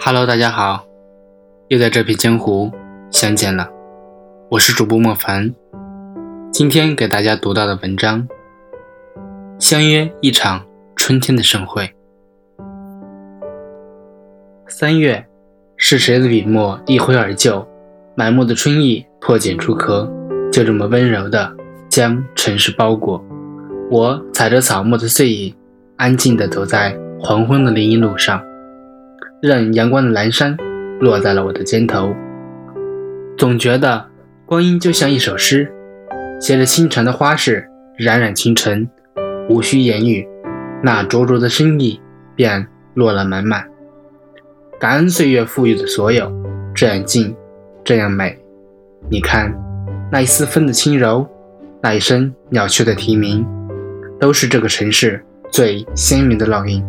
Hello，大家好，又在这片江湖相见了。我是主播莫凡，今天给大家读到的文章，相约一场春天的盛会。三月，是谁的笔墨一挥而就，满目的春意破茧出壳，就这么温柔的将城市包裹。我踩着草木的碎影，安静地走在黄昏的林荫路上。任阳光的阑珊落在了我的肩头，总觉得光阴就像一首诗，写着清晨的花事，冉冉清晨，无需言语，那灼灼的深意便落了满满。感恩岁月赋予的所有，这样静，这样美。你看，那一丝风的轻柔，那一声鸟雀的啼鸣，都是这个城市最鲜明的烙印。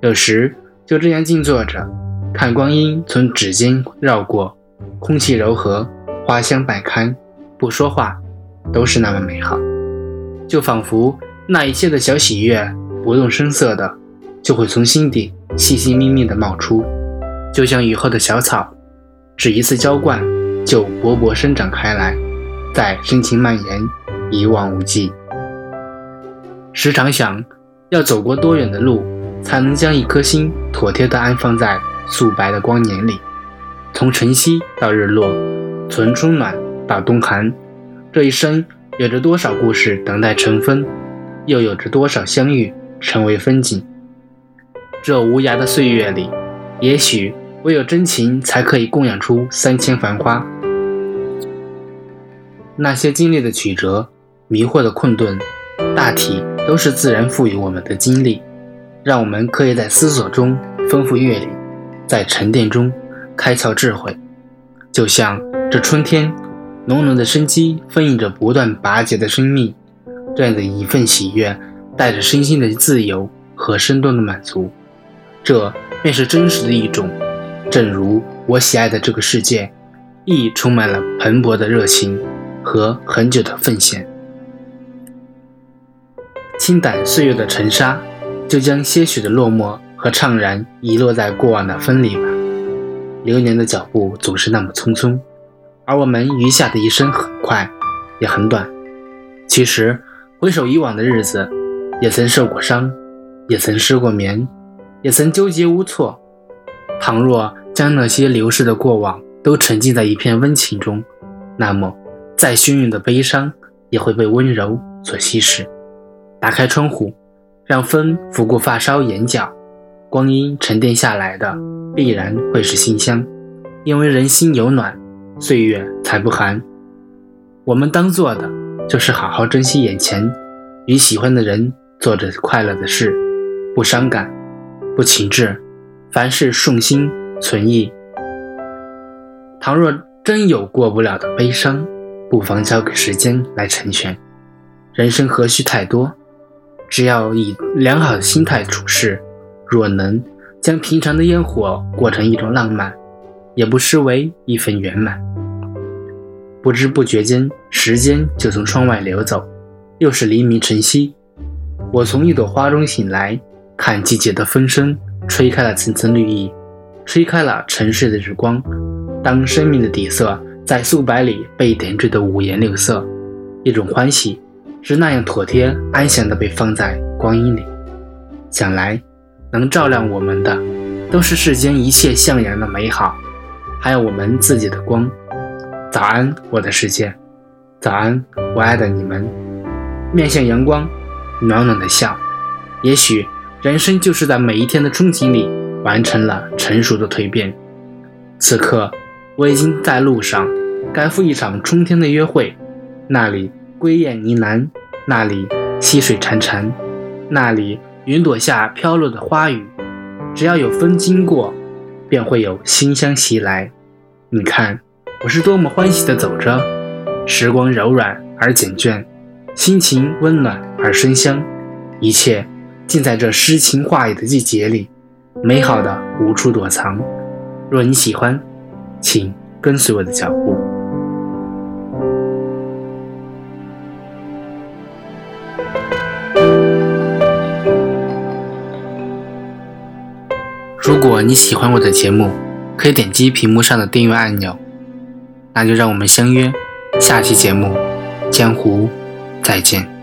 有时。就这样静坐着，看光阴从指尖绕过，空气柔和，花香百开，不说话，都是那么美好。就仿佛那一切的小喜悦，不动声色的，就会从心底细细密密的冒出，就像雨后的小草，只一次浇灌，就勃勃生长开来，再深情蔓延，一望无际。时常想，要走过多远的路？才能将一颗心妥帖地安放在素白的光年里，从晨曦到日落，从春暖到冬寒，这一生有着多少故事等待成风，又有着多少相遇成为风景？这无涯的岁月里，也许唯有真情才可以供养出三千繁花。那些经历的曲折，迷惑的困顿，大体都是自然赋予我们的经历。让我们可以在思索中丰富阅历，在沉淀中开窍智慧。就像这春天，浓浓的生机丰盈着不断拔节的生命，这样的一份喜悦，带着身心的自由和生动的满足，这便是真实的一种。正如我喜爱的这个世界，亦充满了蓬勃的热情和恒久的奉献。清掸岁月的尘沙。就将些许的落寞和怅然遗落在过往的风里吧。流年的脚步总是那么匆匆，而我们余下的一生很快，也很短。其实回首以往的日子，也曾受过伤，也曾失过眠，也曾纠结无措。倘若将那些流逝的过往都沉浸在一片温情中，那么再汹涌的悲伤也会被温柔所稀释。打开窗户。让风拂过发梢、眼角，光阴沉淀下来的必然会是馨香，因为人心有暖，岁月才不寒。我们当做的就是好好珍惜眼前，与喜欢的人做着快乐的事，不伤感，不情志，凡事顺心存意。倘若真有过不了的悲伤，不妨交给时间来成全。人生何须太多？只要以良好的心态处事，若能将平常的烟火过成一种浪漫，也不失为一份圆满。不知不觉间，时间就从窗外流走，又是黎明晨曦。我从一朵花中醒来，看季节的风声吹开了层层绿意，吹开了沉睡的日光。当生命的底色在素白里被点缀的五颜六色，一种欢喜。是那样妥帖安详地被放在光阴里，想来能照亮我们的，都是世间一切向阳的美好，还有我们自己的光。早安，我的世界，早安，我爱的你们。面向阳光，暖暖的笑。也许人生就是在每一天的憧憬里，完成了成熟的蜕变。此刻，我已经在路上，赶赴一场春天的约会，那里。归雁呢喃，那里溪水潺潺，那里云朵下飘落的花雨，只要有风经过，便会有馨香袭来。你看，我是多么欢喜的走着，时光柔软而缱绻，心情温暖而生香，一切尽在这诗情画意的季节里，美好的无处躲藏。若你喜欢，请跟随我的脚步。如果你喜欢我的节目，可以点击屏幕上的订阅按钮。那就让我们相约下期节目，江湖再见。